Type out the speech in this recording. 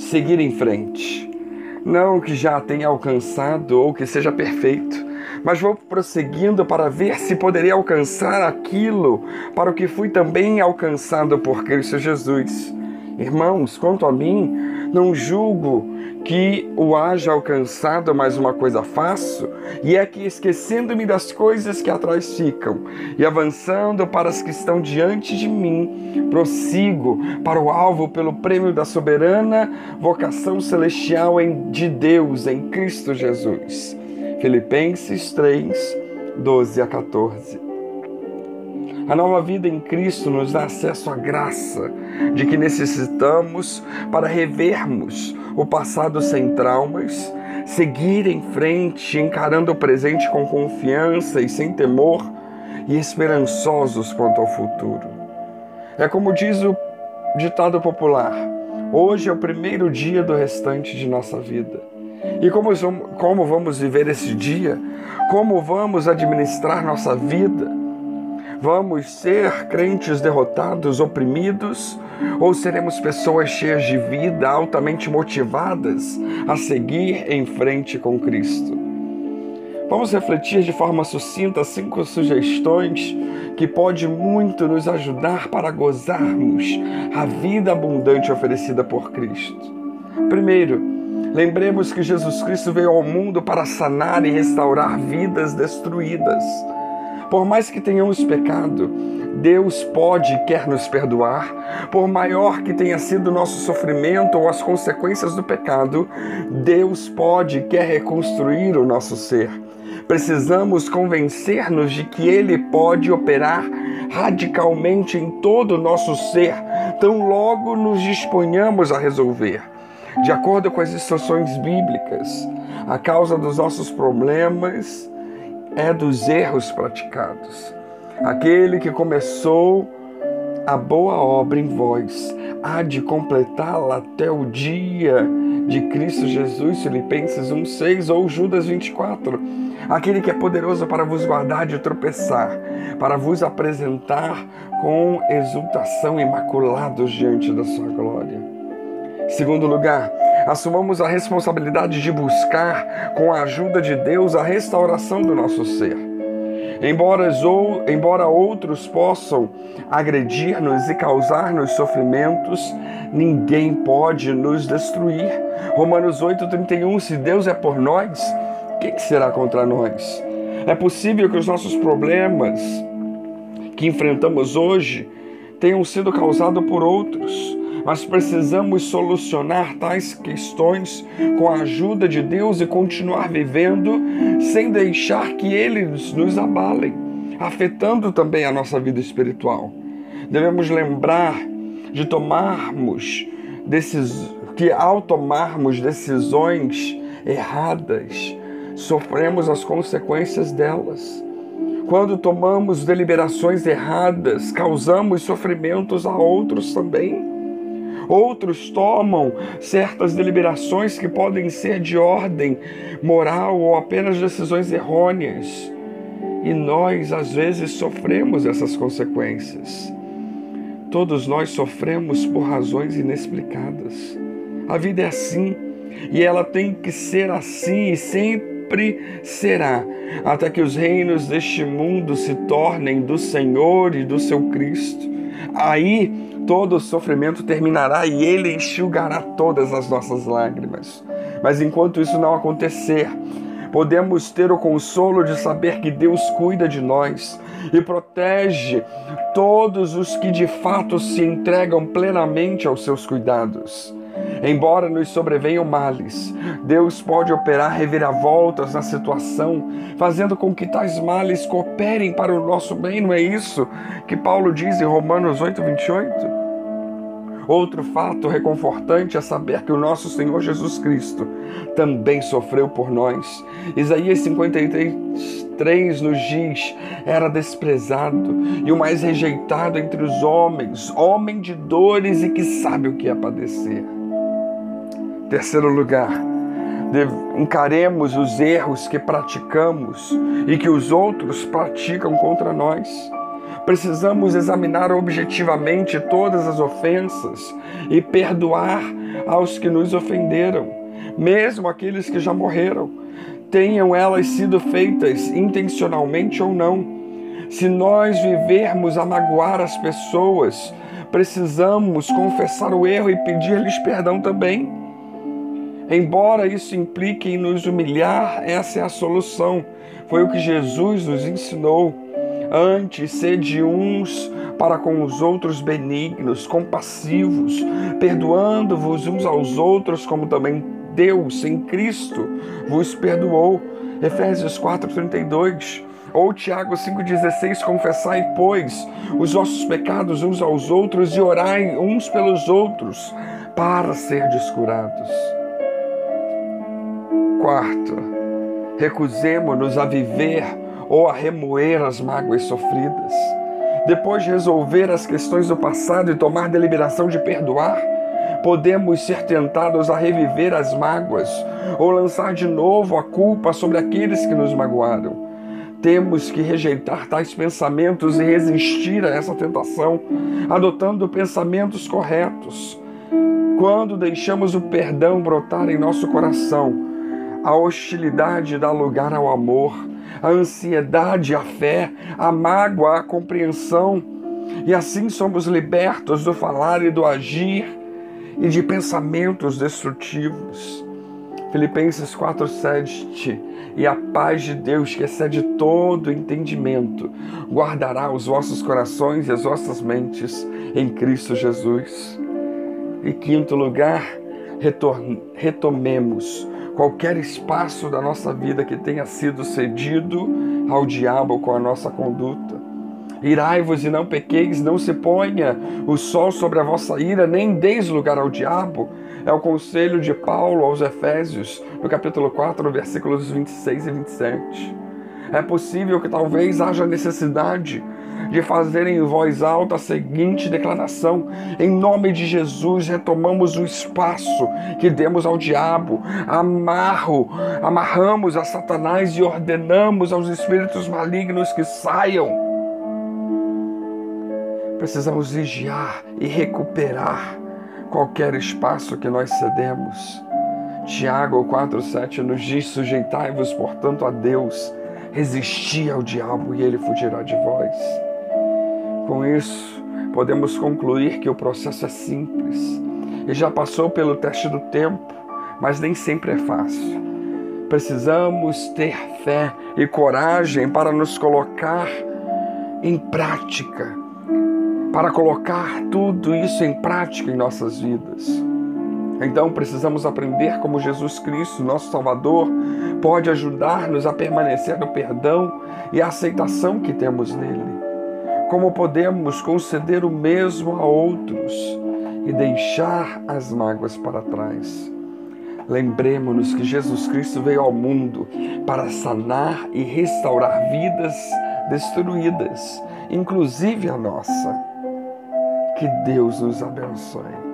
seguir em frente. Não que já tenha alcançado ou que seja perfeito, mas vou prosseguindo para ver se poderei alcançar aquilo para o que fui também alcançado por Cristo Jesus. Irmãos, quanto a mim, não julgo que o haja alcançado, mas uma coisa faço, e é que esquecendo-me das coisas que atrás ficam e avançando para as que estão diante de mim, prossigo para o alvo pelo prêmio da soberana vocação celestial de Deus em Cristo Jesus. Filipenses 3, 12 a 14. A nova vida em Cristo nos dá acesso à graça de que necessitamos para revermos o passado sem traumas, seguir em frente, encarando o presente com confiança e sem temor e esperançosos quanto ao futuro. É como diz o ditado popular: hoje é o primeiro dia do restante de nossa vida. E como, como vamos viver esse dia? Como vamos administrar nossa vida? Vamos ser crentes derrotados, oprimidos, ou seremos pessoas cheias de vida, altamente motivadas a seguir em frente com Cristo? Vamos refletir de forma sucinta cinco sugestões que pode muito nos ajudar para gozarmos a vida abundante oferecida por Cristo. Primeiro, lembremos que Jesus Cristo veio ao mundo para sanar e restaurar vidas destruídas. Por mais que tenhamos pecado, Deus pode e quer nos perdoar. Por maior que tenha sido o nosso sofrimento ou as consequências do pecado, Deus pode e quer reconstruir o nosso ser. Precisamos convencer-nos de que Ele pode operar radicalmente em todo o nosso ser, tão logo nos disponhamos a resolver. De acordo com as instruções bíblicas, a causa dos nossos problemas é dos erros praticados. Aquele que começou a boa obra em vós há de completá-la até o dia de Cristo Jesus, Filipenses 1,6 ou Judas 24. Aquele que é poderoso para vos guardar de tropeçar, para vos apresentar com exultação imaculados diante da sua glória. Segundo lugar, assumamos a responsabilidade de buscar, com a ajuda de Deus, a restauração do nosso ser. Embora, ou, embora outros possam agredir-nos e causar-nos sofrimentos, ninguém pode nos destruir. Romanos 8,31: Se Deus é por nós, quem será contra nós? É possível que os nossos problemas que enfrentamos hoje tenham sido causados por outros mas precisamos solucionar tais questões com a ajuda de Deus e continuar vivendo sem deixar que eles nos abalem, afetando também a nossa vida espiritual. Devemos lembrar de tomarmos que ao tomarmos decisões erradas, sofremos as consequências delas. Quando tomamos deliberações erradas, causamos sofrimentos a outros também. Outros tomam certas deliberações que podem ser de ordem moral ou apenas decisões errôneas. E nós, às vezes, sofremos essas consequências. Todos nós sofremos por razões inexplicadas. A vida é assim e ela tem que ser assim e sempre será, até que os reinos deste mundo se tornem do Senhor e do seu Cristo. Aí todo sofrimento terminará e Ele enxugará todas as nossas lágrimas. Mas enquanto isso não acontecer, podemos ter o consolo de saber que Deus cuida de nós e protege todos os que de fato se entregam plenamente aos seus cuidados. Embora nos sobrevenham males, Deus pode operar reviravoltas na situação, fazendo com que tais males cooperem para o nosso bem, não é isso que Paulo diz em Romanos 8, 28? Outro fato reconfortante é saber que o nosso Senhor Jesus Cristo também sofreu por nós. Isaías 53 nos diz: era desprezado e o mais rejeitado entre os homens, homem de dores e que sabe o que é padecer. Terceiro lugar, encaremos os erros que praticamos e que os outros praticam contra nós. Precisamos examinar objetivamente todas as ofensas e perdoar aos que nos ofenderam, mesmo aqueles que já morreram, tenham elas sido feitas intencionalmente ou não. Se nós vivermos a magoar as pessoas, precisamos confessar o erro e pedir-lhes perdão também. Embora isso implique em nos humilhar, essa é a solução. Foi o que Jesus nos ensinou. Antes, sede uns para com os outros benignos, compassivos, perdoando-vos uns aos outros, como também Deus em Cristo vos perdoou. Efésios 4:32. Ou Tiago 5,16: Confessai, pois, os vossos pecados uns aos outros e orai uns pelos outros, para ser curados. Quarto, recusemo-nos a viver ou a remoer as mágoas sofridas. Depois de resolver as questões do passado e tomar deliberação de perdoar, podemos ser tentados a reviver as mágoas ou lançar de novo a culpa sobre aqueles que nos magoaram. Temos que rejeitar tais pensamentos e resistir a essa tentação, adotando pensamentos corretos. Quando deixamos o perdão brotar em nosso coração, a hostilidade dá lugar ao amor, a ansiedade à fé, a mágoa à compreensão, e assim somos libertos do falar e do agir e de pensamentos destrutivos. Filipenses 4:7 E a paz de Deus, que excede todo entendimento, guardará os vossos corações e as vossas mentes em Cristo Jesus. E quinto lugar, retomemos qualquer espaço da nossa vida que tenha sido cedido ao diabo com a nossa conduta. Irai-vos e não pequeis, não se ponha o sol sobre a vossa ira, nem deis lugar ao diabo. É o conselho de Paulo aos Efésios, no capítulo 4, versículos 26 e 27. É possível que talvez haja necessidade de fazer em voz alta a seguinte declaração: Em nome de Jesus, retomamos o espaço que demos ao diabo, amarro, amarramos a Satanás e ordenamos aos espíritos malignos que saiam. Precisamos vigiar e recuperar qualquer espaço que nós cedemos. Tiago 4,7 nos diz: Sujeitai-vos, portanto, a Deus, resisti ao diabo e ele fugirá de vós. Com isso, podemos concluir que o processo é simples e já passou pelo teste do tempo, mas nem sempre é fácil. Precisamos ter fé e coragem para nos colocar em prática, para colocar tudo isso em prática em nossas vidas. Então precisamos aprender como Jesus Cristo, nosso Salvador, pode ajudar-nos a permanecer no perdão e a aceitação que temos nele como podemos conceder o mesmo a outros e deixar as mágoas para trás. Lembremos-nos que Jesus Cristo veio ao mundo para sanar e restaurar vidas destruídas, inclusive a nossa. Que Deus nos abençoe.